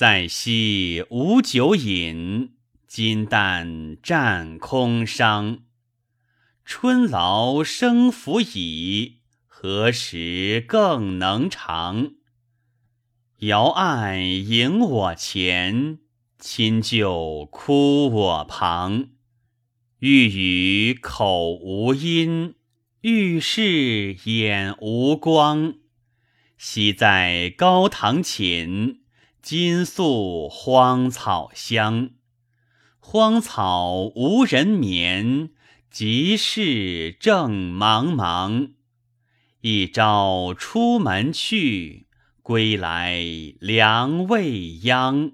在昔无酒饮，今旦占空觞。春劳生服矣，何时更能长？遥岸迎我前，亲旧哭我旁。欲语口无音，欲视眼无光。昔在高堂寝，金粟荒草香。荒草无人眠，集市正茫茫。一朝出门去。归来粮未央。